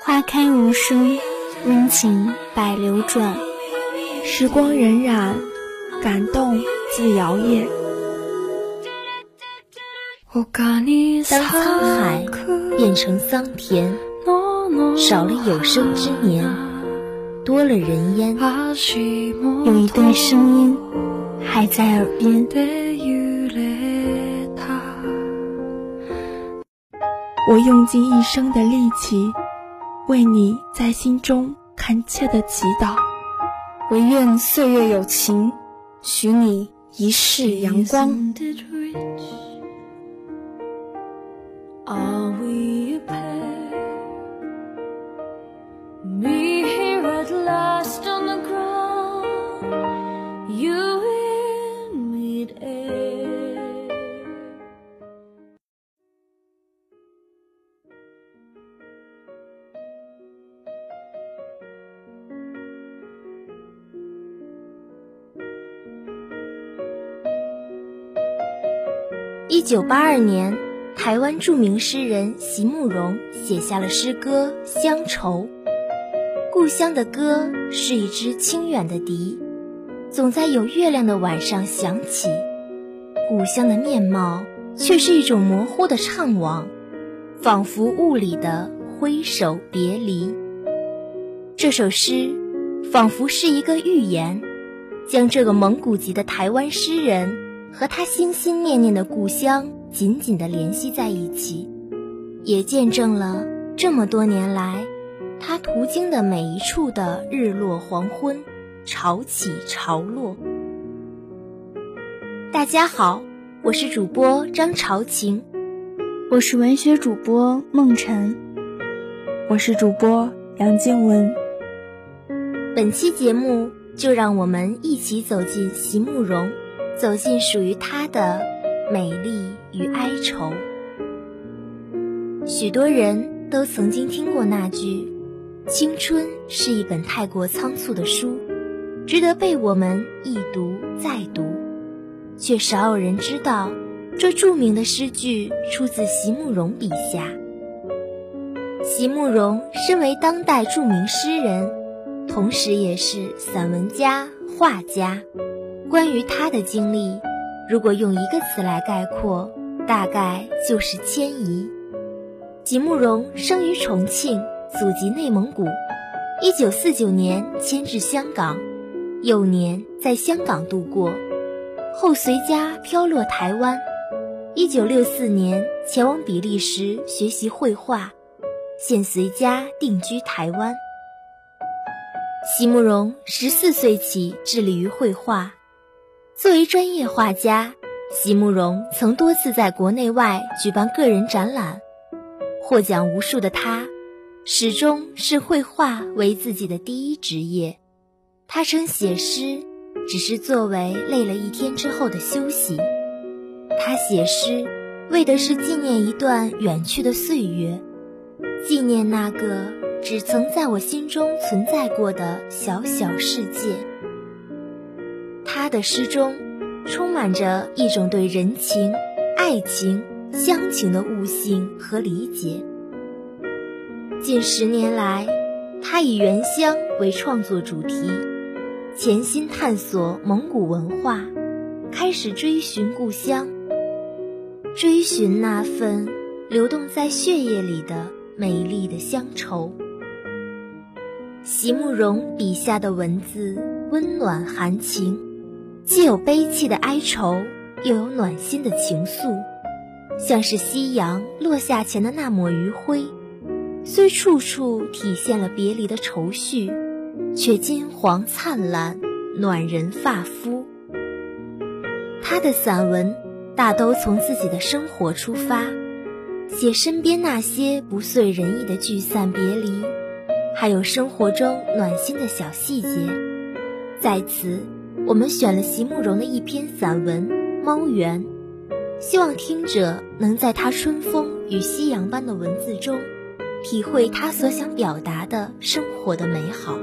花开无声，温情百流转，时光荏苒，感动自摇曳。当沧海变成桑田，少了有生之年，多了人烟，有一段声音还在耳边。我用尽一生的力气，为你在心中恳切的祈祷，唯愿岁月有情，许你一世阳光。Are we a pair? Me here at last 一九八二年，台湾著名诗人席慕容写下了诗歌《乡愁》。故乡的歌是一支清远的笛，总在有月亮的晚上响起；故乡的面貌却是一种模糊的怅惘，仿佛雾里的挥手别离。这首诗仿佛是一个预言，将这个蒙古籍的台湾诗人。和他心心念念的故乡紧紧地联系在一起，也见证了这么多年来他途经的每一处的日落黄昏、潮起潮落。大家好，我是主播张朝晴，我是文学主播梦晨，我是主播杨静文。本期节目就让我们一起走进席慕容。走进属于他的美丽与哀愁。许多人都曾经听过那句：“青春是一本太过仓促的书，值得被我们一读再读。”却少有人知道，这著名的诗句出自席慕容笔下。席慕容身为当代著名诗人，同时也是散文家、画家。关于他的经历，如果用一个词来概括，大概就是迁移。席慕容生于重庆，祖籍内蒙古。一九四九年迁至香港，幼年在香港度过，后随家飘落台湾。一九六四年前往比利时学习绘画，现随家定居台湾。席慕容十四岁起致力于绘画。作为专业画家，席慕容曾多次在国内外举办个人展览，获奖无数的他，始终视绘画为自己的第一职业。他称写诗只是作为累了一天之后的休息。他写诗为的是纪念一段远去的岁月，纪念那个只曾在我心中存在过的小小世界。的诗中，充满着一种对人情、爱情、乡情的悟性和理解。近十年来，他以原乡为创作主题，潜心探索蒙古文化，开始追寻故乡，追寻那份流动在血液里的美丽的乡愁。席慕容笔下的文字温暖含情。既有悲戚的哀愁，又有暖心的情愫，像是夕阳落下前的那抹余晖，虽处处体现了别离的愁绪，却金黄灿烂，暖人发肤。他的散文大都从自己的生活出发，写身边那些不遂人意的聚散别离，还有生活中暖心的小细节，在此。我们选了席慕容的一篇散文《猫园》，希望听者能在他春风与夕阳般的文字中，体会他所想表达的生活的美好。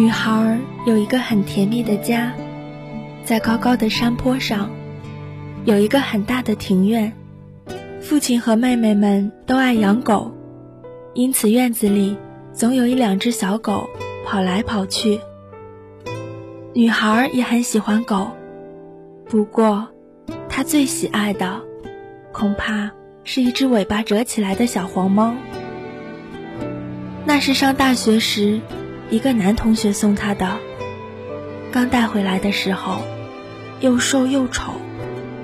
女孩有一个很甜蜜的家，在高高的山坡上，有一个很大的庭院。父亲和妹妹们都爱养狗，因此院子里总有一两只小狗跑来跑去。女孩也很喜欢狗，不过她最喜爱的恐怕是一只尾巴折起来的小黄猫。那是上大学时一个男同学送她的，刚带回来的时候又瘦又丑，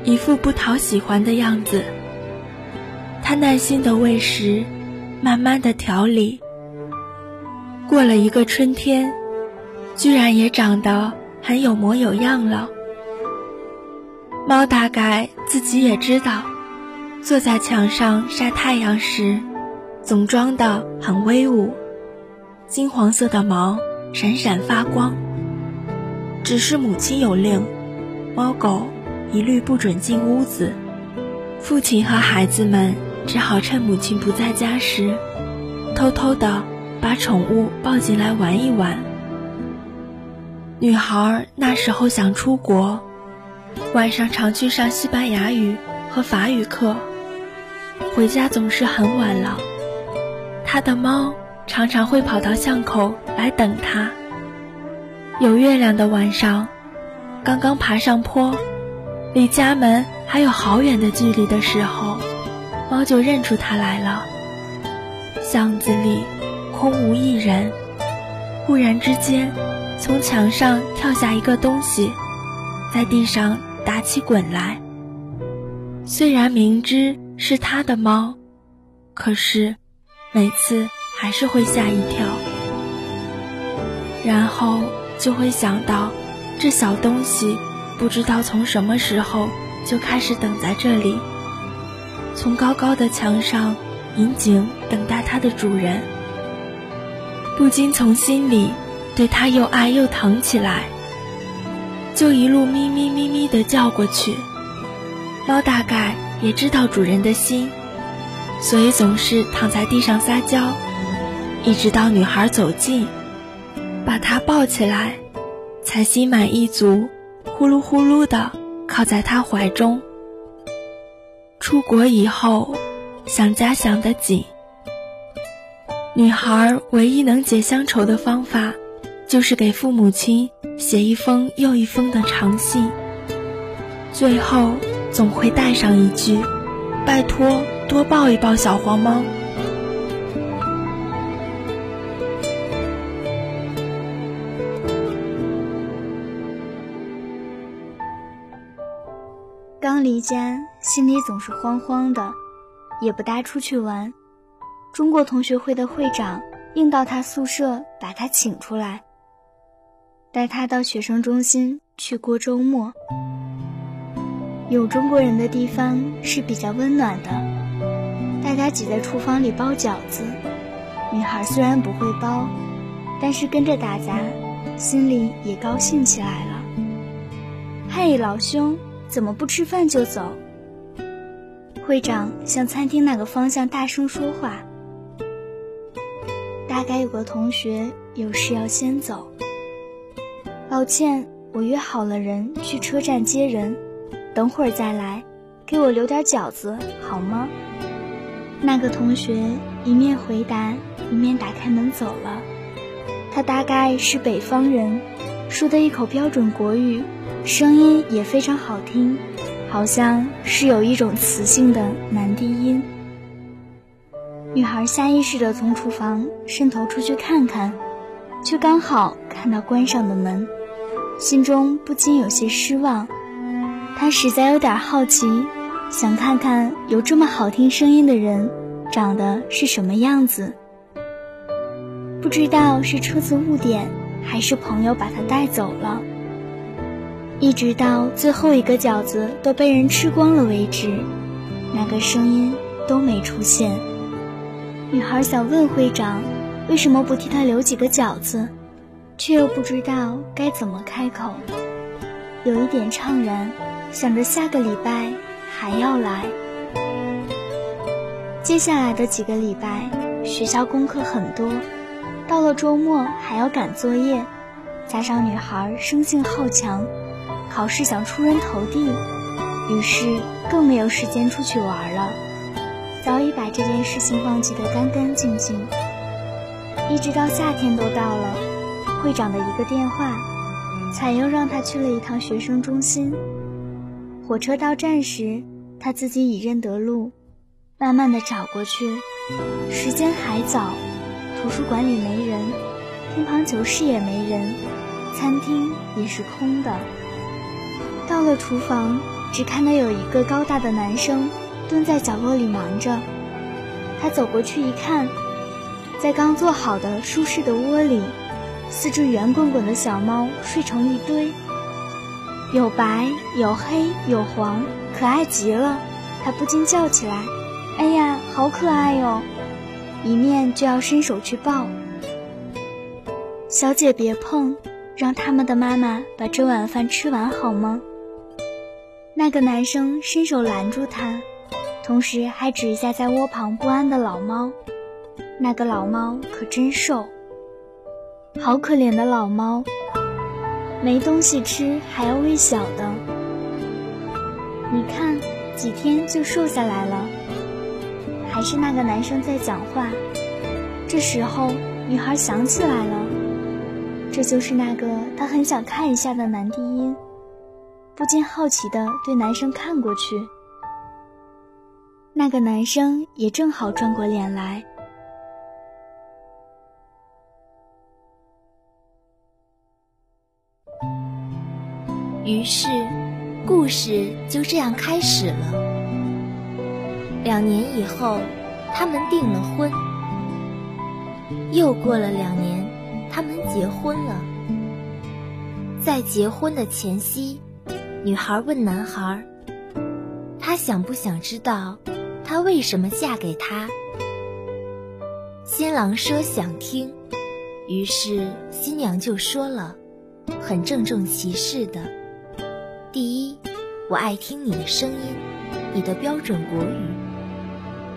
一副不讨喜欢的样子。他耐心的喂食，慢慢的调理。过了一个春天，居然也长得很有模有样了。猫大概自己也知道，坐在墙上晒太阳时，总装的很威武，金黄色的毛闪闪发光。只是母亲有令，猫狗一律不准进屋子。父亲和孩子们。只好趁母亲不在家时，偷偷的把宠物抱进来玩一玩。女孩那时候想出国，晚上常去上西班牙语和法语课，回家总是很晚了。她的猫常常会跑到巷口来等她。有月亮的晚上，刚刚爬上坡，离家门还有好远的距离的时候。猫就认出它来了。巷子里空无一人，忽然之间，从墙上跳下一个东西，在地上打起滚来。虽然明知是他的猫，可是每次还是会吓一跳，然后就会想到，这小东西不知道从什么时候就开始等在这里。从高高的墙上引颈等待它的主人，不禁从心里对它又爱又疼起来，就一路咪咪咪咪的叫过去。猫大概也知道主人的心，所以总是躺在地上撒娇，一直到女孩走近，把她抱起来，才心满意足，呼噜呼噜的靠在他怀中。出国以后，想家想得紧。女孩唯一能解乡愁的方法，就是给父母亲写一封又一封的长信，最后总会带上一句：“拜托，多抱一抱小黄猫。”离家，心里总是慌慌的，也不大出去玩。中国同学会的会长硬到他宿舍把他请出来，带他到学生中心去过周末。有中国人的地方是比较温暖的，大家挤在厨房里包饺子。女孩虽然不会包，但是跟着大家，心里也高兴起来了。嘿，老兄！怎么不吃饭就走？会长向餐厅那个方向大声说话。大概有个同学有事要先走。抱歉，我约好了人去车站接人，等会儿再来，给我留点饺子好吗？那个同学一面回答，一面打开门走了。他大概是北方人，说的一口标准国语。声音也非常好听，好像是有一种磁性的男低音。女孩下意识地从厨房伸头出去看看，却刚好看到关上的门，心中不禁有些失望。她实在有点好奇，想看看有这么好听声音的人长得是什么样子。不知道是车子误点，还是朋友把她带走了。一直到最后一个饺子都被人吃光了为止，那个声音都没出现。女孩想问会长，为什么不替她留几个饺子，却又不知道该怎么开口，有一点怅然，想着下个礼拜还要来。接下来的几个礼拜，学校功课很多，到了周末还要赶作业。加上女孩生性好强，考试想出人头地，于是更没有时间出去玩了，早已把这件事情忘记得干干净净。一直到夏天都到了，会长的一个电话，才又让他去了一趟学生中心。火车到站时，他自己已认得路，慢慢的找过去。时间还早，图书馆里没人，乒乓球室也没人，餐厅也是空的。到了厨房，只看到有一个高大的男生蹲在角落里忙着。他走过去一看，在刚做好的舒适的窝里，四只圆滚滚的小猫睡成一堆，有白有黑有黄，可爱极了。他不禁叫起来。哎呀，好可爱哟！一面就要伸手去抱。小姐别碰，让他们的妈妈把这碗饭吃完好吗？那个男生伸手拦住他，同时还指一下在窝旁不安的老猫。那个老猫可真瘦，好可怜的老猫，没东西吃还要喂小的。你看，几天就瘦下来了。还是那个男生在讲话，这时候女孩想起来了，这就是那个她很想看一下的男低音，不禁好奇的对男生看过去。那个男生也正好转过脸来。于是，故事就这样开始了。两年以后，他们订了婚。又过了两年，他们结婚了。在结婚的前夕，女孩问男孩：“他想不想知道，她为什么嫁给他？”新郎说想听，于是新娘就说了，很郑重其事的：“第一，我爱听你的声音，你的标准国语。”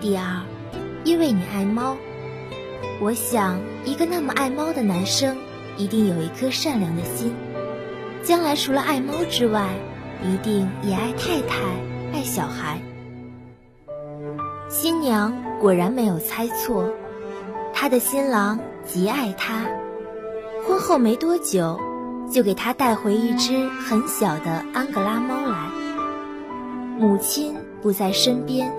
第二，因为你爱猫，我想一个那么爱猫的男生，一定有一颗善良的心，将来除了爱猫之外，一定也爱太太，爱小孩。新娘果然没有猜错，她的新郎极爱她，婚后没多久，就给她带回一只很小的安哥拉猫来。母亲不在身边。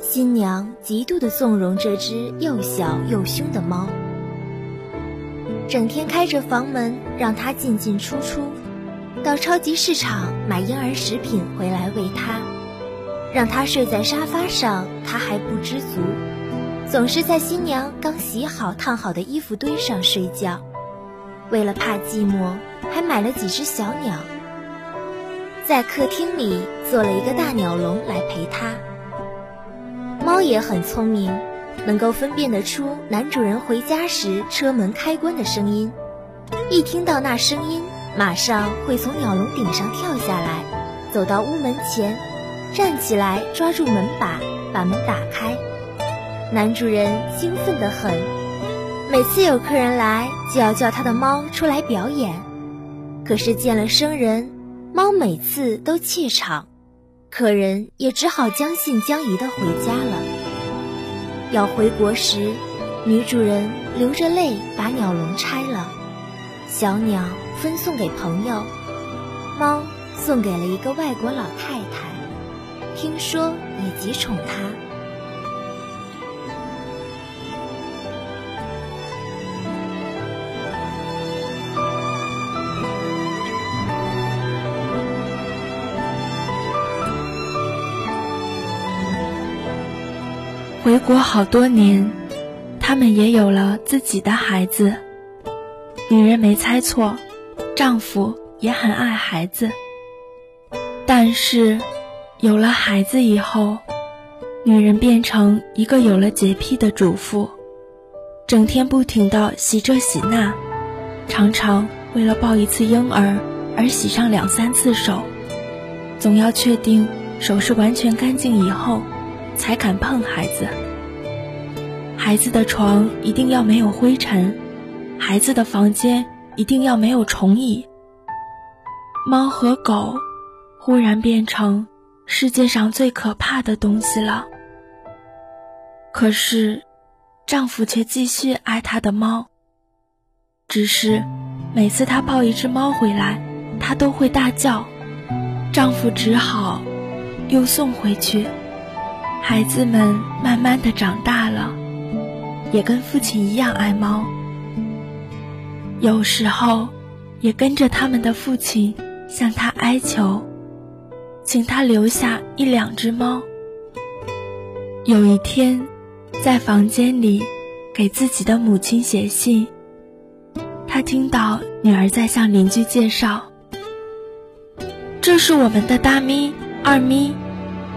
新娘极度的纵容这只又小又凶的猫，整天开着房门让它进进出出，到超级市场买婴儿食品回来喂它，让它睡在沙发上，它还不知足，总是在新娘刚洗好烫好的衣服堆上睡觉。为了怕寂寞，还买了几只小鸟，在客厅里做了一个大鸟笼来陪它。猫也很聪明，能够分辨得出男主人回家时车门开关的声音。一听到那声音，马上会从鸟笼顶上跳下来，走到屋门前，站起来抓住门把，把门打开。男主人兴奋得很，每次有客人来，就要叫他的猫出来表演。可是见了生人，猫每次都怯场。客人也只好将信将疑的回家了。要回国时，女主人流着泪把鸟笼拆了，小鸟分送给朋友，猫送给了一个外国老太太，听说也极宠它。回国好多年，他们也有了自己的孩子。女人没猜错，丈夫也很爱孩子。但是，有了孩子以后，女人变成一个有了洁癖的主妇，整天不停地洗这洗那，常常为了抱一次婴儿而洗上两三次手，总要确定手是完全干净以后。才敢碰孩子。孩子的床一定要没有灰尘，孩子的房间一定要没有虫蚁。猫和狗忽然变成世界上最可怕的东西了。可是，丈夫却继续爱他的猫。只是，每次他抱一只猫回来，他都会大叫。丈夫只好又送回去。孩子们慢慢的长大了，也跟父亲一样爱猫。有时候，也跟着他们的父亲向他哀求，请他留下一两只猫。有一天。在房间里，给自己的母亲写信。他听到女儿在向邻居介绍：“这是我们的大咪、二咪，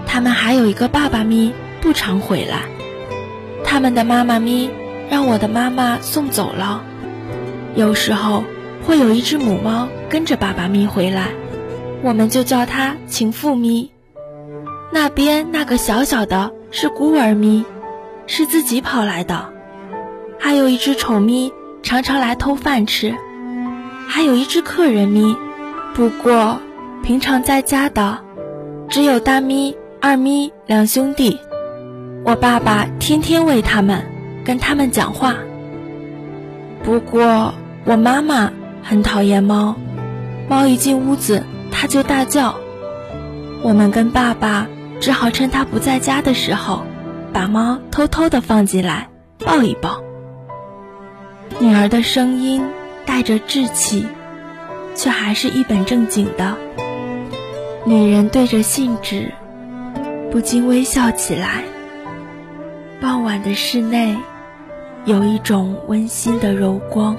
他们还有一个爸爸咪，不常回来。他们的妈妈咪让我的妈妈送走了。有时候会有一只母猫跟着爸爸咪回来，我们就叫它情妇咪。那边那个小小的是孤儿咪。”是自己跑来的，还有一只丑咪常常来偷饭吃，还有一只客人咪，不过平常在家的只有大咪、二咪两兄弟。我爸爸天天喂他们，跟他们讲话。不过我妈妈很讨厌猫，猫一进屋子它就大叫。我们跟爸爸只好趁它不在家的时候。把猫偷偷的放进来，抱一抱。女儿的声音带着稚气，却还是一本正经的。女人对着信纸，不禁微笑起来。傍晚的室内，有一种温馨的柔光。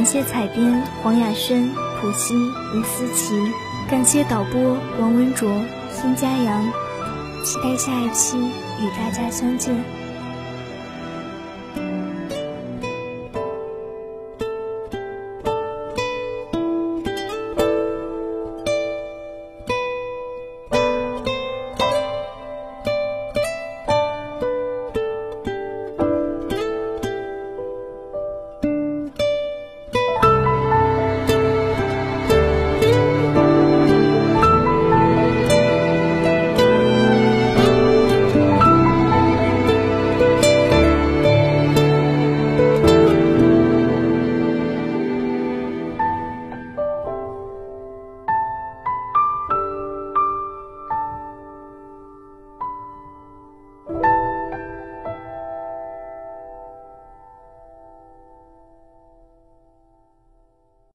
感谢采编黄雅轩、普希、吴思琪，感谢导播王文卓、孙佳阳，期待下一期与大家相见。